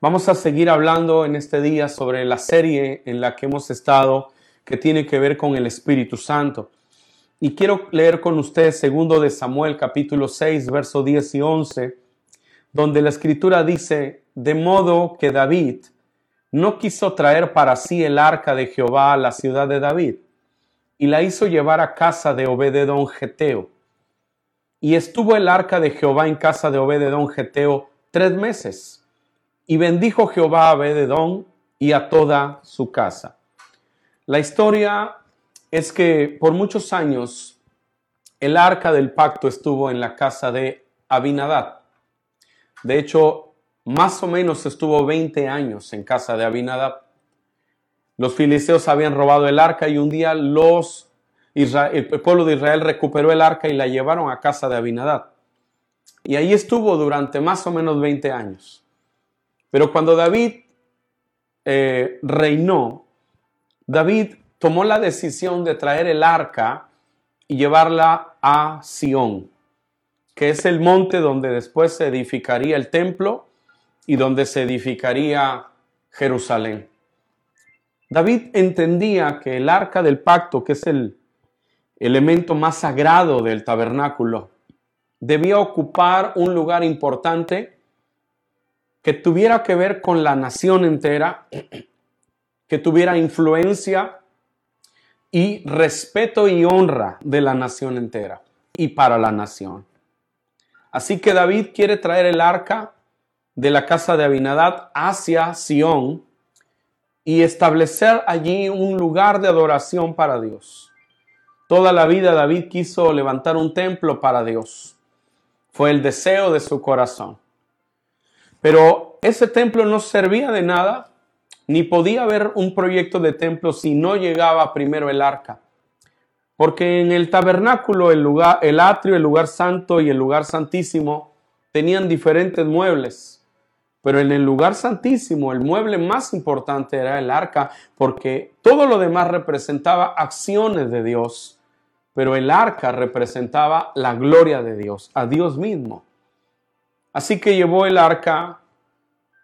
Vamos a seguir hablando en este día sobre la serie en la que hemos estado que tiene que ver con el Espíritu Santo. Y quiero leer con ustedes segundo de Samuel capítulo 6 verso 10 y 11, donde la escritura dice, de modo que David no quiso traer para sí el arca de Jehová a la ciudad de David, y la hizo llevar a casa de Obededón Geteo. Y estuvo el arca de Jehová en casa de Obededón Geteo tres meses y bendijo Jehová a Bededón y a toda su casa. La historia es que por muchos años el arca del pacto estuvo en la casa de Abinadad. De hecho, más o menos estuvo 20 años en casa de Abinadad. Los filisteos habían robado el arca y un día los el pueblo de Israel recuperó el arca y la llevaron a casa de Abinadad. Y ahí estuvo durante más o menos 20 años. Pero cuando David eh, reinó, David tomó la decisión de traer el arca y llevarla a Sión, que es el monte donde después se edificaría el templo y donde se edificaría Jerusalén. David entendía que el arca del pacto, que es el elemento más sagrado del tabernáculo, debía ocupar un lugar importante que tuviera que ver con la nación entera, que tuviera influencia y respeto y honra de la nación entera y para la nación. Así que David quiere traer el arca de la casa de Abinadad hacia Sión y establecer allí un lugar de adoración para Dios. Toda la vida David quiso levantar un templo para Dios. Fue el deseo de su corazón. Pero ese templo no servía de nada, ni podía haber un proyecto de templo si no llegaba primero el arca. Porque en el tabernáculo, el, lugar, el atrio, el lugar santo y el lugar santísimo tenían diferentes muebles. Pero en el lugar santísimo, el mueble más importante era el arca, porque todo lo demás representaba acciones de Dios. Pero el arca representaba la gloria de Dios, a Dios mismo. Así que llevó el arca.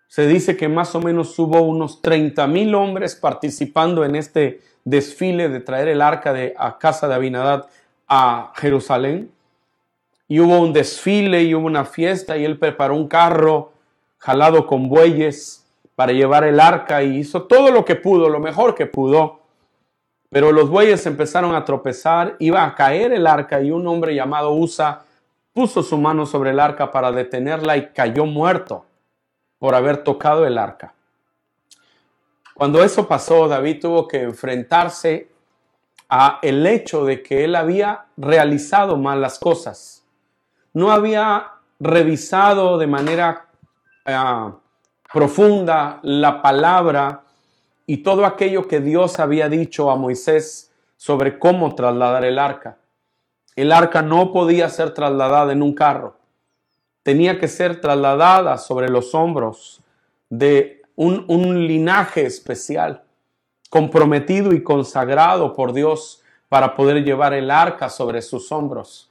Se dice que más o menos hubo unos 30 mil hombres participando en este desfile de traer el arca de a casa de Abinadad a Jerusalén. Y hubo un desfile y hubo una fiesta y él preparó un carro jalado con bueyes para llevar el arca y hizo todo lo que pudo, lo mejor que pudo. Pero los bueyes empezaron a tropezar, iba a caer el arca y un hombre llamado Usa puso su mano sobre el arca para detenerla y cayó muerto por haber tocado el arca. Cuando eso pasó, David tuvo que enfrentarse a el hecho de que él había realizado mal las cosas. No había revisado de manera ah, profunda la palabra y todo aquello que Dios había dicho a Moisés sobre cómo trasladar el arca. El arca no podía ser trasladada en un carro. Tenía que ser trasladada sobre los hombros de un, linaje especial, comprometido y consagrado por Dios para poder llevar el arca sobre sus hombros.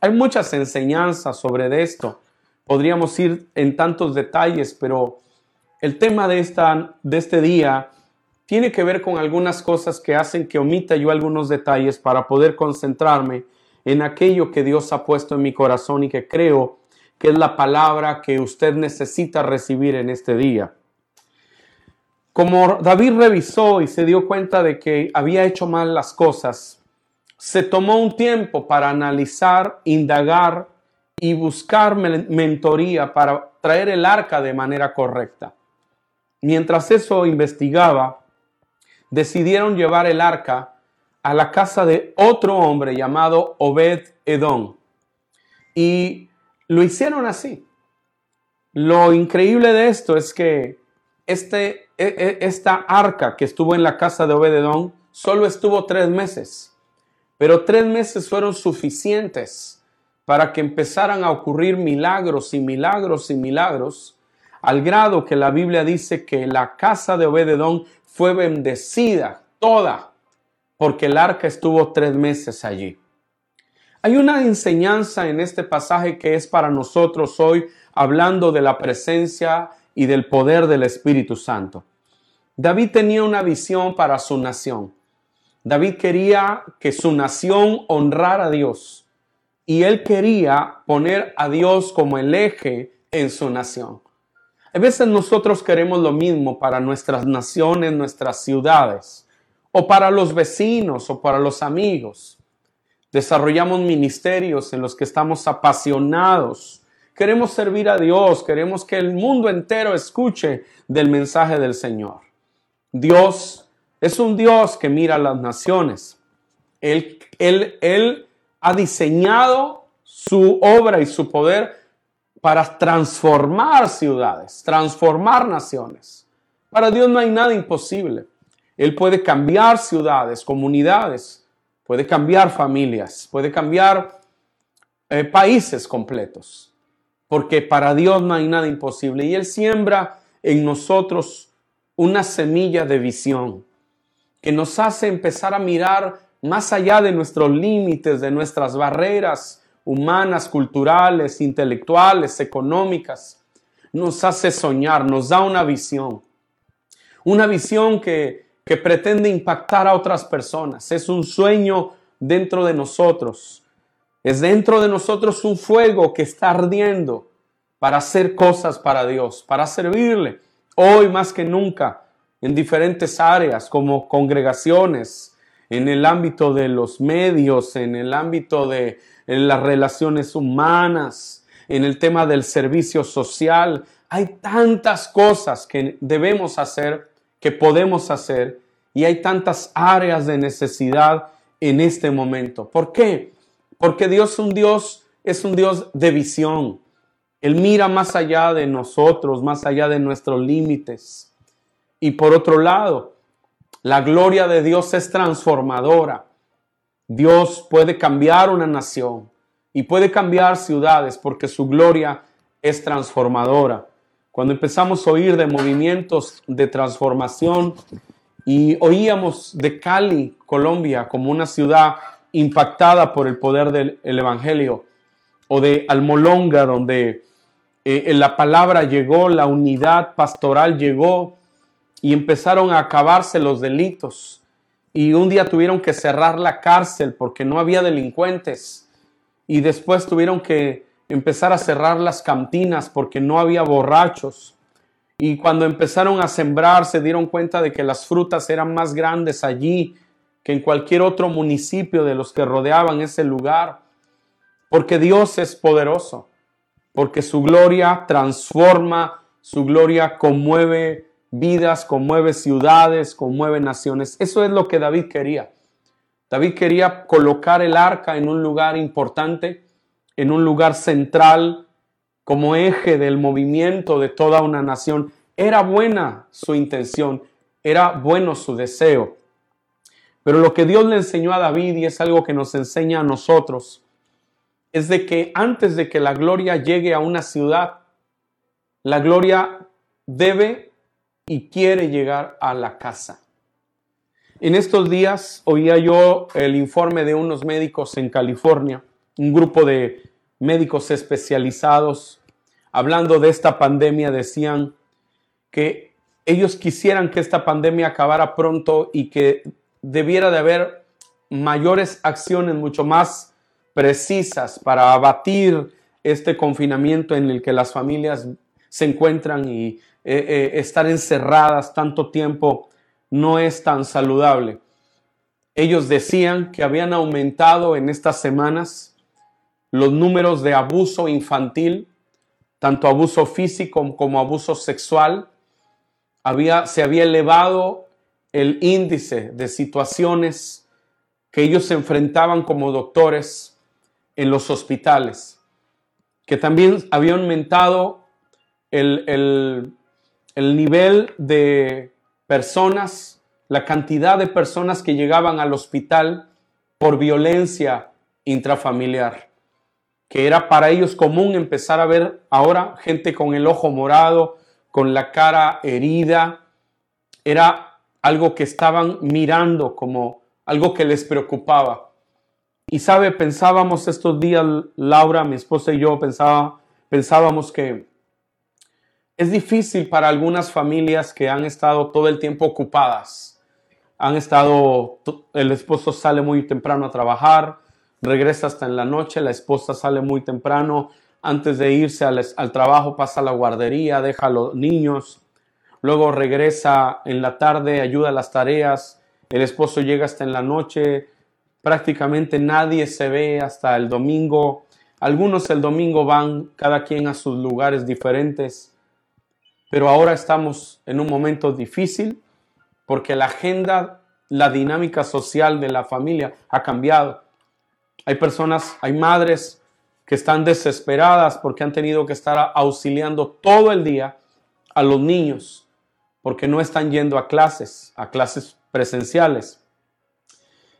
Hay muchas enseñanzas sobre esto. Podríamos ir en tantos detalles, pero el tema de, esta, de este día tiene que ver con algunas cosas que hacen que omita yo algunos detalles para poder concentrarme en aquello que Dios ha puesto en mi corazón y que creo que es la palabra que usted necesita recibir en este día. Como David revisó y se dio cuenta de que había hecho mal las cosas, se tomó un tiempo para analizar, indagar y buscar mentoría para traer el arca de manera correcta. Mientras eso investigaba, decidieron llevar el arca a la casa de otro hombre llamado Obed Edom. Y lo hicieron así. Lo increíble de esto es que este, e, e, esta arca que estuvo en la casa de Obed Edom solo estuvo tres meses, pero tres meses fueron suficientes para que empezaran a ocurrir milagros y milagros y milagros, al grado que la Biblia dice que la casa de Obed Edom fue bendecida toda porque el arca estuvo tres meses allí. Hay una enseñanza en este pasaje que es para nosotros hoy, hablando de la presencia y del poder del Espíritu Santo. David tenía una visión para su nación. David quería que su nación honrara a Dios y él quería poner a Dios como el eje en su nación. A veces nosotros queremos lo mismo para nuestras naciones, nuestras ciudades, o para los vecinos o para los amigos. Desarrollamos ministerios en los que estamos apasionados. Queremos servir a Dios, queremos que el mundo entero escuche del mensaje del Señor. Dios es un Dios que mira a las naciones. Él, él, él ha diseñado su obra y su poder para transformar ciudades, transformar naciones. Para Dios no hay nada imposible. Él puede cambiar ciudades, comunidades, puede cambiar familias, puede cambiar eh, países completos, porque para Dios no hay nada imposible. Y Él siembra en nosotros una semilla de visión que nos hace empezar a mirar más allá de nuestros límites, de nuestras barreras humanas, culturales, intelectuales, económicas. Nos hace soñar, nos da una visión. Una visión que, que pretende impactar a otras personas. Es un sueño dentro de nosotros. Es dentro de nosotros un fuego que está ardiendo para hacer cosas para Dios, para servirle. Hoy más que nunca, en diferentes áreas como congregaciones, en el ámbito de los medios, en el ámbito de las relaciones humanas, en el tema del servicio social. Hay tantas cosas que debemos hacer, que podemos hacer, y hay tantas áreas de necesidad en este momento. ¿Por qué? Porque Dios es un Dios, es un Dios de visión. Él mira más allá de nosotros, más allá de nuestros límites. Y por otro lado, la gloria de Dios es transformadora. Dios puede cambiar una nación y puede cambiar ciudades porque su gloria es transformadora. Cuando empezamos a oír de movimientos de transformación y oíamos de Cali, Colombia, como una ciudad impactada por el poder del Evangelio, o de Almolonga, donde eh, la palabra llegó, la unidad pastoral llegó, y empezaron a acabarse los delitos. Y un día tuvieron que cerrar la cárcel porque no había delincuentes. Y después tuvieron que empezar a cerrar las cantinas porque no había borrachos. Y cuando empezaron a sembrar se dieron cuenta de que las frutas eran más grandes allí que en cualquier otro municipio de los que rodeaban ese lugar. Porque Dios es poderoso, porque su gloria transforma, su gloria conmueve vidas, conmueve ciudades, conmueve naciones. Eso es lo que David quería. David quería colocar el arca en un lugar importante, en un lugar central, como eje del movimiento de toda una nación. Era buena su intención, era bueno su deseo. Pero lo que Dios le enseñó a David, y es algo que nos enseña a nosotros, es de que antes de que la gloria llegue a una ciudad, la gloria debe y quiere llegar a la casa. En estos días oía yo el informe de unos médicos en California, un grupo de médicos especializados, hablando de esta pandemia, decían que ellos quisieran que esta pandemia acabara pronto y que debiera de haber mayores acciones mucho más precisas para abatir este confinamiento en el que las familias se encuentran y eh, eh, estar encerradas tanto tiempo no es tan saludable. Ellos decían que habían aumentado en estas semanas los números de abuso infantil, tanto abuso físico como abuso sexual. Había, se había elevado el índice de situaciones que ellos se enfrentaban como doctores en los hospitales, que también había aumentado el, el nivel de personas, la cantidad de personas que llegaban al hospital por violencia intrafamiliar, que era para ellos común empezar a ver ahora gente con el ojo morado, con la cara herida, era algo que estaban mirando como algo que les preocupaba. Y sabe, pensábamos estos días, Laura, mi esposa y yo, pensaba, pensábamos que Es difícil para algunas familias que han estado todo el tiempo ocupadas. Han estado, el esposo sale muy temprano a trabajar, regresa hasta en la noche, la esposa sale muy temprano, antes de irse al, trabajo pasa a la guardería, deja a los niños, luego regresa en la tarde, ayuda a las tareas, el esposo llega hasta en la noche, prácticamente nadie se ve hasta el domingo, algunos el domingo van cada quien a sus lugares diferentes, pero ahora estamos en un momento difícil porque la agenda, la dinámica social de la familia ha cambiado. Hay personas, hay madres que están desesperadas porque han tenido que estar auxiliando todo el día a los niños porque no están yendo a clases, a clases presenciales.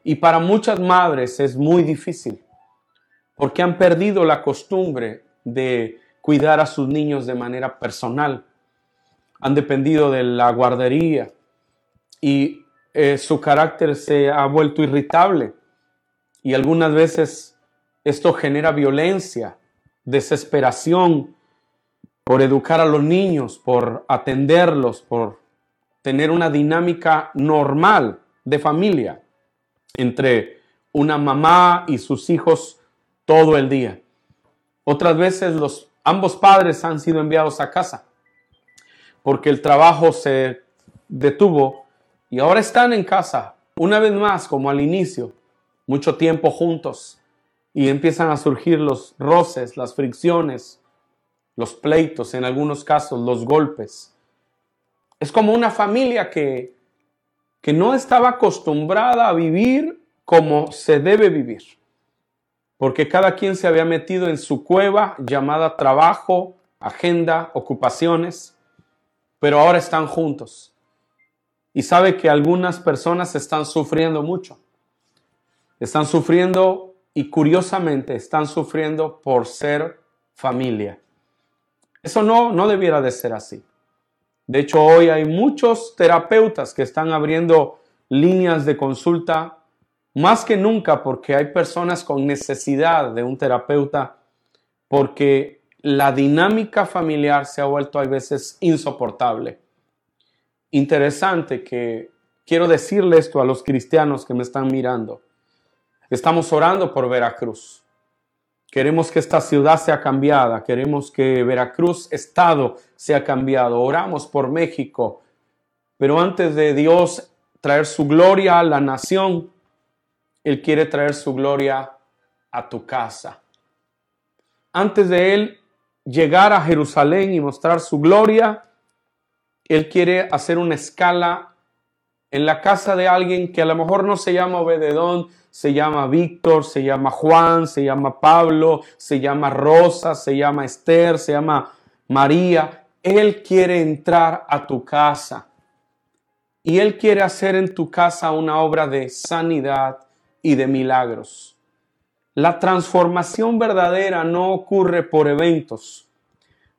Y para muchas madres es muy difícil porque han perdido la costumbre de cuidar a sus niños de manera personal. Han dependido de la guardería y eh, su carácter se ha vuelto irritable y algunas veces esto genera violencia, desesperación por educar a los niños, por atenderlos, por tener una dinámica normal de familia entre una mamá y sus hijos todo el día. Otras veces los ambos padres han sido enviados a casa porque el trabajo se detuvo y ahora están en casa una vez más como al inicio mucho tiempo juntos y empiezan a surgir los roces, las fricciones, los pleitos, en algunos casos los golpes. Es como una familia que, que no estaba acostumbrada a vivir como se debe vivir, porque cada quien se había metido en su cueva llamada trabajo, agenda, ocupaciones, pero ahora están juntos. Y sabe que algunas personas están sufriendo mucho están sufriendo y curiosamente están sufriendo por ser familia. Eso no, no debiera de ser así. De hecho, hoy hay muchos terapeutas que están abriendo líneas de consulta más que nunca porque hay personas con necesidad de un terapeuta porque la dinámica familiar se ha vuelto a veces insoportable. Interesante que quiero decirle esto a los cristianos que me están mirando. Estamos orando por Veracruz. Queremos que esta ciudad sea cambiada. Queremos que Veracruz, Estado, sea cambiado. Oramos por México. Pero antes de Dios traer su gloria a la nación, Él quiere traer su gloria a tu casa. Antes de Él llegar a Jerusalén y mostrar su gloria, Él quiere hacer una escala en la casa de alguien que a lo mejor no se llama Obededón, se llama Víctor, se llama Juan, se llama Pablo, se llama Rosa, se llama Esther, se llama María. Él quiere entrar a tu casa y Él quiere hacer en tu casa una obra de sanidad y de milagros. La transformación verdadera no ocurre por eventos,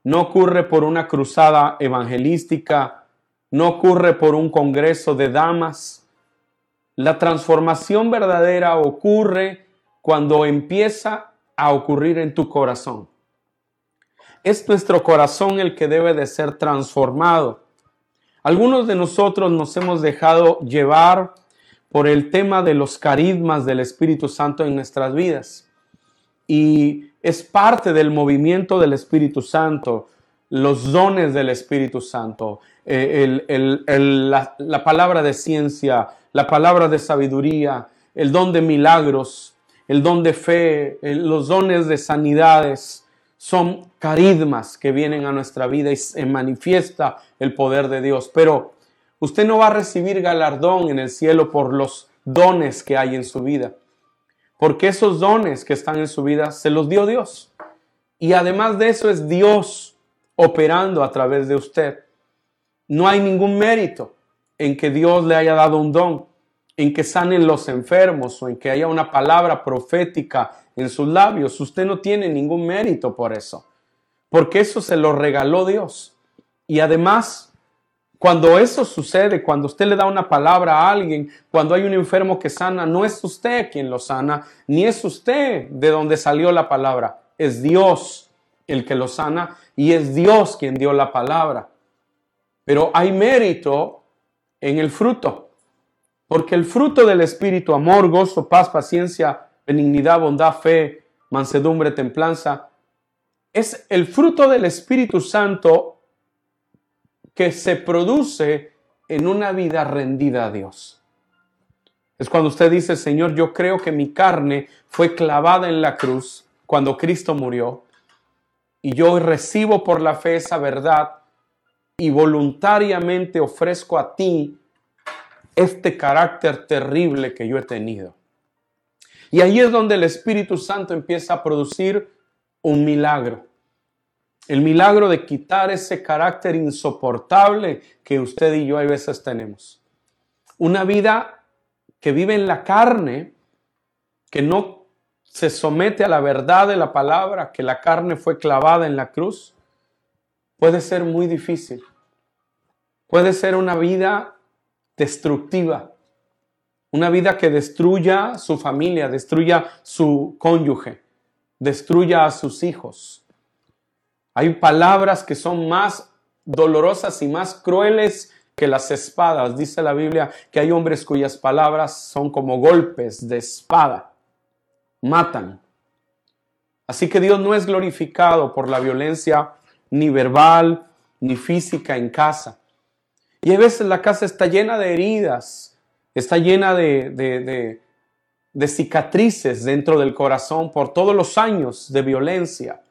no ocurre por una cruzada evangelística, no ocurre por un congreso de damas, la transformación verdadera ocurre cuando empieza a ocurrir en tu corazón. Es nuestro corazón el que debe de ser transformado. Algunos de nosotros nos hemos dejado llevar por el tema de los carismas del Espíritu Santo en nuestras vidas. Y es parte del movimiento del Espíritu Santo, los dones del Espíritu Santo, eh, la, la palabra de ciencia, la palabra de sabiduría, el don de milagros, el don de fe, los dones de sanidades, son carismas que vienen a nuestra vida y se manifiesta el poder de Dios. Pero usted no va a recibir galardón en el cielo por los dones que hay en su vida, porque esos dones que están en su vida se los dio Dios. Y además de eso es Dios operando a través de usted. No hay ningún mérito en que Dios le haya dado un don, en que sanen los enfermos o en que haya una palabra profética en sus labios. Usted no tiene ningún mérito por eso, porque eso se lo regaló Dios. Y además, cuando eso sucede, cuando usted le da una palabra a alguien, cuando hay un enfermo que sana, no es usted quien lo sana, ni es usted de donde salió la palabra, es Dios el que lo sana y es Dios quien dio la palabra. Pero hay mérito en el fruto, porque el fruto del Espíritu, amor, gozo, paz, paciencia, benignidad, bondad, fe, mansedumbre, templanza, es el fruto del Espíritu Santo que se produce en una vida rendida a Dios. Es cuando usted dice, Señor, yo creo que mi carne fue clavada en la cruz cuando Cristo murió y yo recibo por la fe esa verdad y voluntariamente ofrezco a ti este carácter terrible que yo he tenido. Y ahí es donde el Espíritu Santo empieza a producir un milagro. El milagro de quitar ese carácter insoportable que usted y yo a veces tenemos. Una vida que vive en la carne, que no se somete a la verdad de la palabra, que la carne fue clavada en la cruz, puede ser muy difícil. Puede ser una vida destructiva. Una vida que destruya su familia, destruya su cónyuge, destruya a sus hijos. Hay palabras que son más dolorosas y más crueles que las espadas. Dice la Biblia que hay hombres cuyas palabras son como golpes de espada. Matan. Así que Dios no es glorificado por la violencia ni verbal ni física en casa. Y a veces la casa está llena de heridas, está llena de, de, cicatrices dentro del corazón por todos los años de violencia,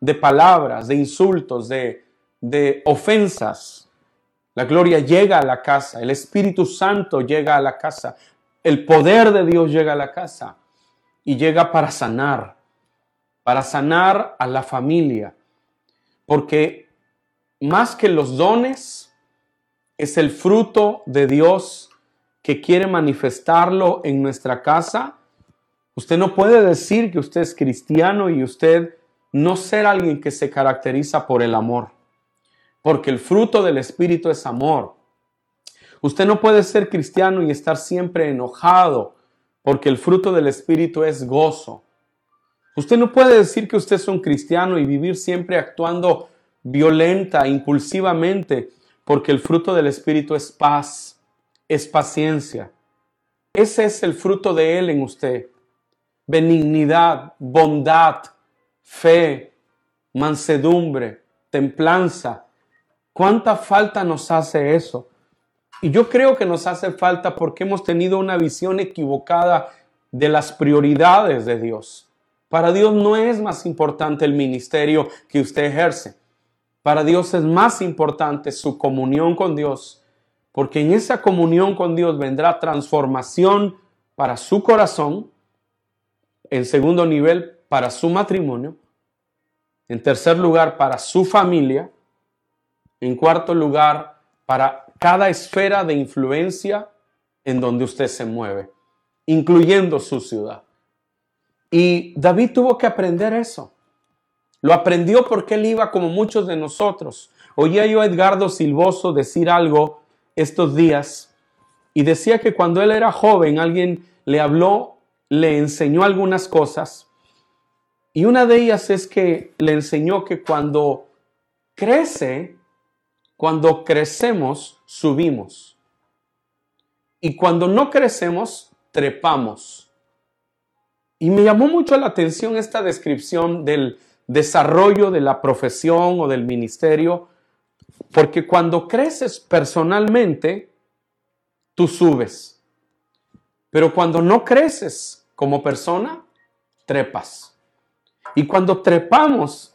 de palabras, de insultos, de, de ofensas. La gloria llega a la casa, el Espíritu Santo llega a la casa, el poder de Dios llega a la casa y llega para sanar, para sanar a la familia. Porque más que los dones, es el fruto de Dios que quiere manifestarlo en nuestra casa. Usted no puede decir que usted es cristiano y usted no ser alguien que se caracteriza por el amor, porque el fruto del Espíritu es amor. Usted no puede ser cristiano y estar siempre enojado, porque el fruto del Espíritu es gozo. Usted no puede decir que usted es un cristiano y vivir siempre actuando violenta, impulsivamente, porque el fruto del Espíritu es paz, es paciencia. Ese es el fruto de Él en usted. Benignidad, bondad, fe, mansedumbre, templanza. ¿Cuánta falta nos hace eso? Y yo creo que nos hace falta porque hemos tenido una visión equivocada de las prioridades de Dios. Para Dios no es más importante el ministerio que usted ejerce. Para Dios es más importante su comunión con Dios, porque en esa comunión con Dios vendrá transformación para su corazón, en segundo nivel, para su matrimonio, en tercer lugar, para su familia, en cuarto lugar, para cada esfera de influencia en donde usted se mueve, incluyendo su ciudad. Y David tuvo que aprender eso. Lo aprendió porque él iba como muchos de nosotros. Oía yo a Edgardo Silvoso decir algo estos días y decía que cuando él era joven alguien le habló, le enseñó algunas cosas y una de ellas es que le enseñó que cuando crece, cuando crecemos, subimos. Y cuando no crecemos, trepamos. Y me llamó mucho la atención esta descripción del, desarrollo de la profesión o del ministerio, porque cuando creces personalmente, tú subes. Pero cuando no creces como persona, trepas. Y cuando trepamos,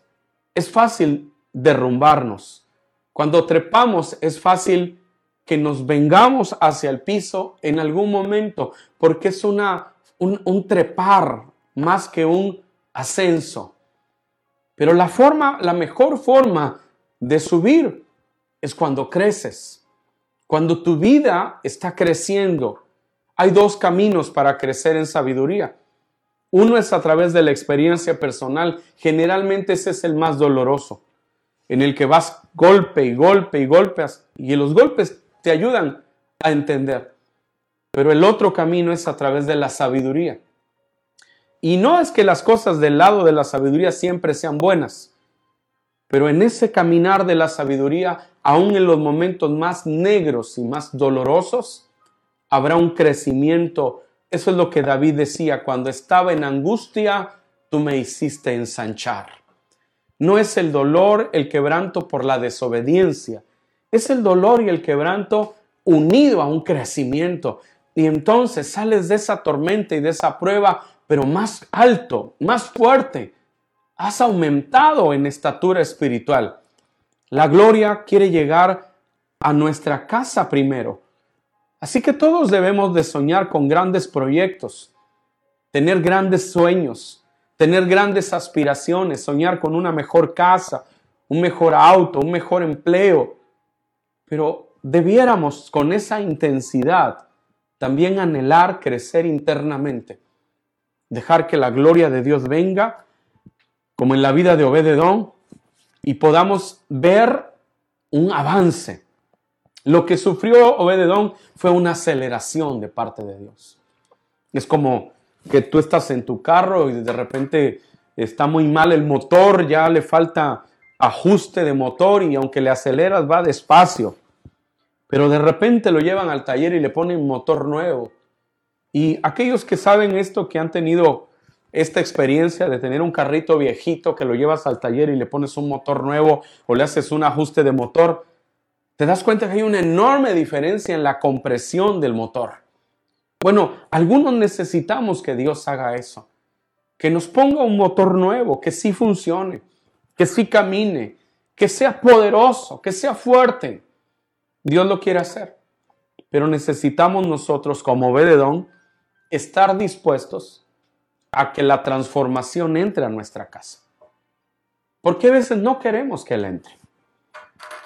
es fácil derrumbarnos. Cuando trepamos, es fácil que nos vengamos hacia el piso en algún momento, porque es una, un, un trepar más que un ascenso. Pero la forma, la mejor forma de subir es cuando creces. Cuando tu vida está creciendo. Hay dos caminos para crecer en sabiduría. Uno es a través de la experiencia personal. Generalmente ese es el más doloroso, en el que vas golpe y golpe y golpes y los golpes te ayudan a entender. Pero el otro camino es a través de la sabiduría. Y no es que las cosas del lado de la sabiduría siempre sean buenas. Pero en ese caminar de la sabiduría, aún en los momentos más negros y más dolorosos, habrá un crecimiento. Eso es lo que David decía, cuando estaba en angustia, tú me hiciste ensanchar. No es el dolor, el quebranto por la desobediencia, es el dolor y el quebranto unido a un crecimiento. Y entonces sales de esa tormenta y de esa prueba, pero más alto, más fuerte. Has aumentado en estatura espiritual. La gloria quiere llegar a nuestra casa primero. Así que todos debemos de soñar con grandes proyectos, tener grandes sueños, tener grandes aspiraciones, soñar con una mejor casa, un mejor auto, un mejor empleo. Pero debiéramos con esa intensidad también anhelar crecer internamente, dejar que la gloria de Dios venga, como en la vida de Obededón, y podamos ver un avance. Lo que sufrió Obededón fue una aceleración de parte de Dios. Es como que tú estás en tu carro y de repente está muy mal el motor, ya le falta ajuste de motor y aunque le aceleras va despacio. Pero de repente lo llevan al taller y le ponen motor nuevo. Y aquellos que saben esto, que han tenido esta experiencia de tener un carrito viejito que lo llevas al taller y le pones un motor nuevo o le haces un ajuste de motor, te das cuenta que hay una enorme diferencia en la compresión del motor. Bueno, algunos necesitamos que Dios haga eso, que nos ponga un motor nuevo, que sí funcione, que sí camine, que sea poderoso, que sea fuerte. Dios lo quiere hacer, pero necesitamos nosotros como Bededón estar dispuestos a que la transformación entre a nuestra casa. Porque a veces no queremos que Él entre.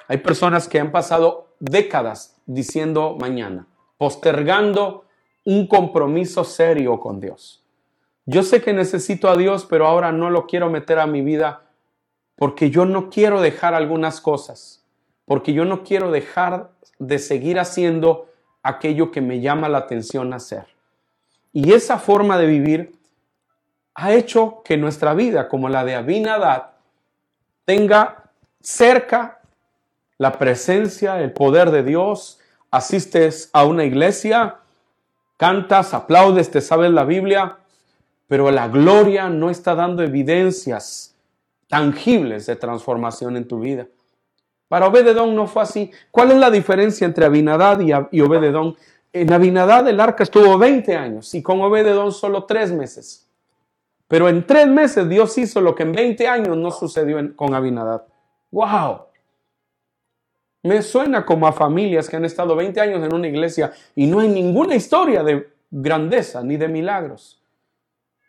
Hay personas que han pasado décadas diciendo mañana, postergando un compromiso serio con Dios. Yo sé que necesito a Dios, pero ahora no lo quiero meter a mi vida porque yo no quiero dejar algunas cosas porque yo no quiero dejar de seguir haciendo aquello que me llama la atención hacer. Y esa forma de vivir ha hecho que nuestra vida, como la de Abinadad, tenga cerca la presencia, el poder de Dios. Asistes a una iglesia, cantas, aplaudes, te sabes la Biblia, pero la gloria no está dando evidencias tangibles de transformación en tu vida. Para Obededón no fue así. ¿Cuál es la diferencia entre Abinadad y Obededón? En Abinadad el arca estuvo 20 años y con Obededón solo 3 meses. Pero en 3 meses Dios hizo lo que en 20 años no sucedió con Abinadad. ¡Wow! Me suena como a familias que han estado 20 años en una iglesia y no hay ninguna historia de grandeza ni de milagros.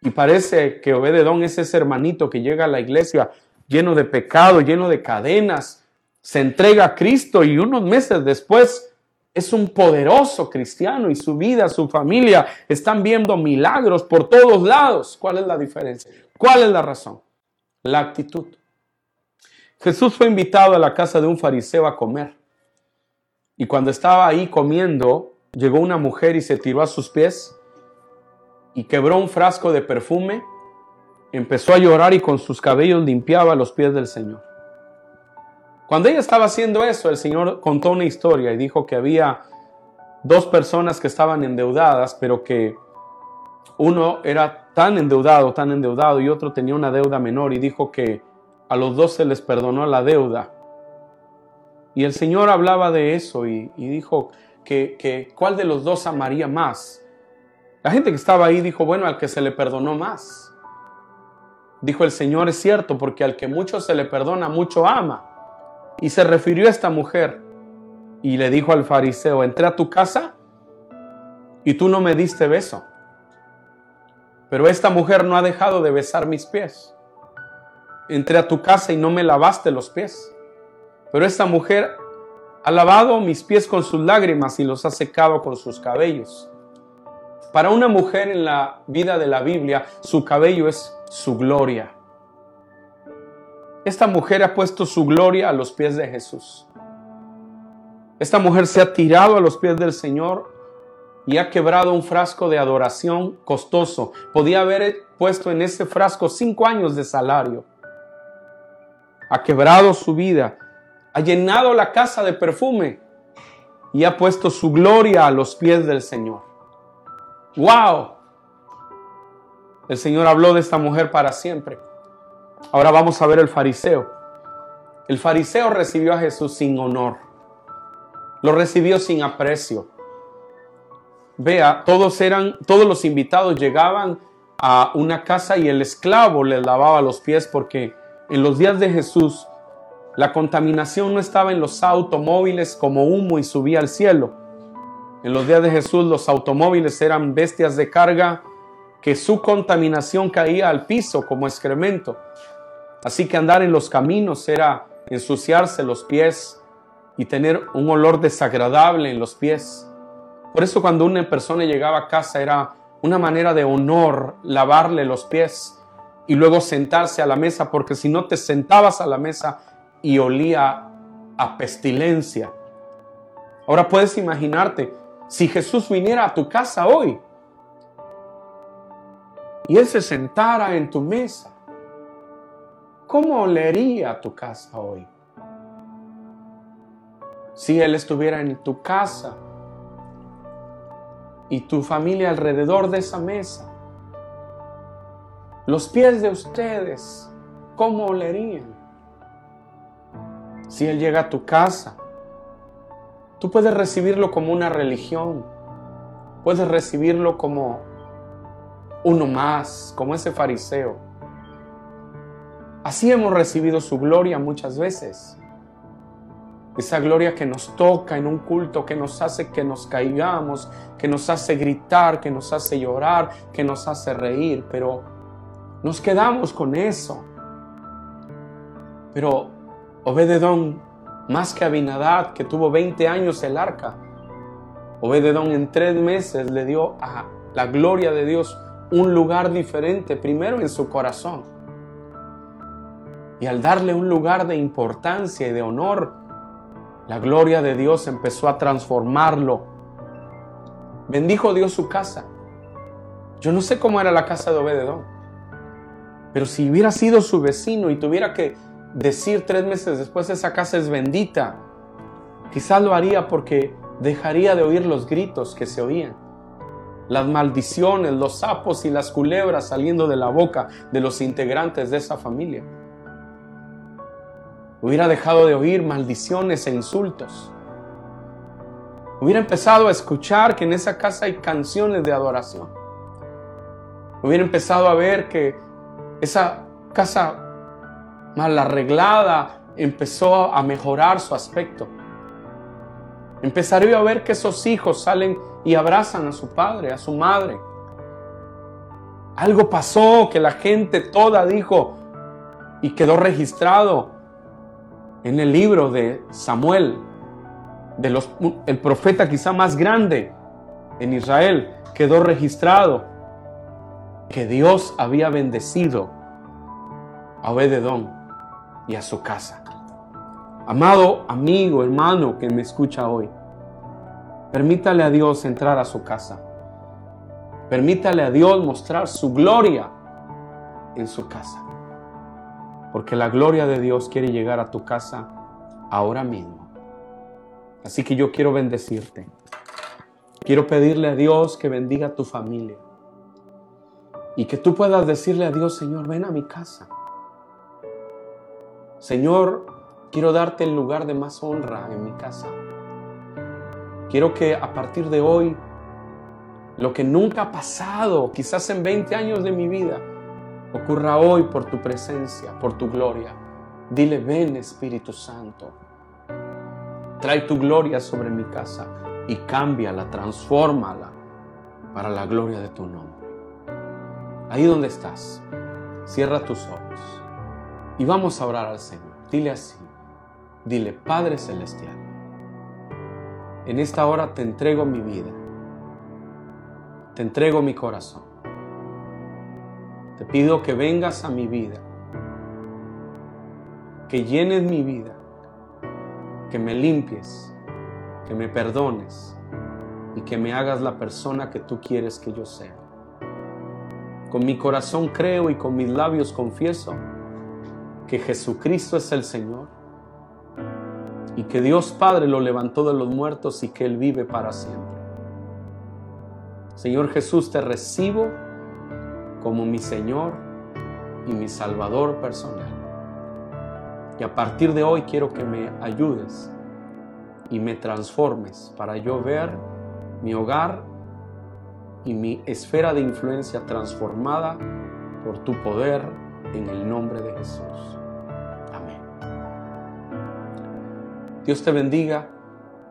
Y parece que Obededón es ese hermanito que llega a la iglesia lleno de pecado, lleno de cadenas, se entrega a Cristo y unos meses después es un poderoso cristiano y su vida, su familia están viendo milagros por todos lados. ¿Cuál es la diferencia? ¿Cuál es la razón? La actitud. Jesús fue invitado a la casa de un fariseo a comer. Y cuando estaba ahí comiendo, llegó una mujer y se tiró a sus pies y quebró un frasco de perfume, empezó a llorar y con sus cabellos limpiaba los pies del Señor. Cuando ella estaba haciendo eso, el Señor contó una historia y dijo que había dos personas que estaban endeudadas, pero que uno era tan endeudado, tan endeudado y otro tenía una deuda menor y dijo que a los dos se les perdonó la deuda. Y el Señor hablaba de eso y, dijo que, que cuál de los dos amaría más. La gente que estaba ahí dijo, bueno, al que se le perdonó más. Dijo el Señor, es cierto, porque al que mucho se le perdona, mucho ama. Y se refirió a esta mujer y le dijo al fariseo, entré a tu casa y tú no me diste beso. Pero esta mujer no ha dejado de besar mis pies. Entré a tu casa y no me lavaste los pies. Pero esta mujer ha lavado mis pies con sus lágrimas y los ha secado con sus cabellos. Para una mujer en la vida de la Biblia, su cabello es su gloria. Esta mujer ha puesto su gloria a los pies de Jesús. Esta mujer se ha tirado a los pies del Señor y ha quebrado un frasco de adoración costoso. Podía haber puesto en ese frasco cinco años de salario. ha quebrado su vida, ha llenado la casa de perfume y ha puesto su gloria a los pies del Señor. ¡Wow! El Señor habló de esta mujer para siempre. Ahora vamos a ver el fariseo. El fariseo recibió a Jesús sin honor. Lo recibió sin aprecio. Vea, todos eran, todos los invitados llegaban a una casa y el esclavo les lavaba los pies porque en los días de Jesús la contaminación no estaba en los automóviles como humo y subía al cielo. En los días de Jesús los automóviles eran bestias de carga que su contaminación caía al piso como excremento. Así que andar en los caminos era ensuciarse los pies y tener un olor desagradable en los pies. Por eso cuando una persona llegaba a casa era una manera de honor lavarle los pies y luego sentarse a la mesa, porque si no te sentabas a la mesa y olía a pestilencia. Ahora puedes imaginarte, si Jesús viniera a tu casa hoy y Él se sentara en tu mesa, ¿cómo olería tu casa hoy? Si Él estuviera en tu casa y tu familia alrededor de esa mesa, los pies de ustedes, ¿cómo olerían? Si Él llega a tu casa, tú puedes recibirlo como una religión, puedes recibirlo como uno más, como ese fariseo. Así hemos recibido su gloria muchas veces. Esa gloria que nos toca en un culto, que nos hace que nos caigamos, que nos hace gritar, que nos hace llorar, que nos hace reír, pero nos quedamos con eso. Pero Obededón, más que Abinadad, que tuvo 20 años el arca, Obededón en tres meses le dio a la gloria de Dios un lugar diferente, primero en su corazón. Y al darle un lugar de importancia y de honor, la gloria de Dios empezó a transformarlo. Bendijo Dios su casa. Yo no sé cómo era la casa de Obededón, pero si hubiera sido su vecino y tuviera que decir tres meses después esa casa es bendita, quizás lo haría porque dejaría de oír los gritos que se oían, las maldiciones, los sapos y las culebras saliendo de la boca de los integrantes de esa familia. Hubiera dejado de oír maldiciones e insultos. Hubiera empezado a escuchar que en esa casa hay canciones de adoración. Hubiera empezado a ver que esa casa mal arreglada, empezó a mejorar su aspecto. Empezaría a ver que esos hijos salen y abrazan a su padre, a su madre. Algo pasó que la gente toda dijo y quedó registrado en el libro de Samuel, de los, el profeta quizá más grande en Israel, quedó registrado que Dios había bendecido a Obededón y a su casa. Amado amigo, hermano que me escucha hoy, permítale a Dios entrar a su casa. Permítale a Dios mostrar su gloria en su casa. Porque la gloria de Dios quiere llegar a tu casa ahora mismo. Así que yo quiero bendecirte. Quiero pedirle a Dios que bendiga a tu familia. Y que tú puedas decirle a Dios, Señor, ven a mi casa. Señor, quiero darte el lugar de más honra en mi casa. Quiero que a partir de hoy, lo que nunca ha pasado, quizás en 20 años de mi vida, ocurra hoy por tu presencia, por tu gloria. Dile, ven Espíritu Santo. Trae tu gloria sobre mi casa y cámbiala, transfórmala para la gloria de tu nombre. Ahí donde estás, cierra tus ojos. Y vamos a orar al Señor. Dile así. Dile, Padre Celestial, en esta hora te entrego mi vida. Te entrego mi corazón. Te pido que vengas a mi vida. Que llenes mi vida. Que me limpies. Que me perdones. Y que me hagas la persona que tú quieres que yo sea. Con mi corazón creo y con mis labios confieso que Jesucristo es el Señor y que Dios Padre lo levantó de los muertos y que Él vive para siempre. Señor Jesús, te recibo como mi Señor y mi Salvador personal. Y a partir de hoy quiero que me ayudes y me transformes para yo ver mi hogar y mi esfera de influencia transformada por tu poder en el nombre de Jesús. Amén. Dios te bendiga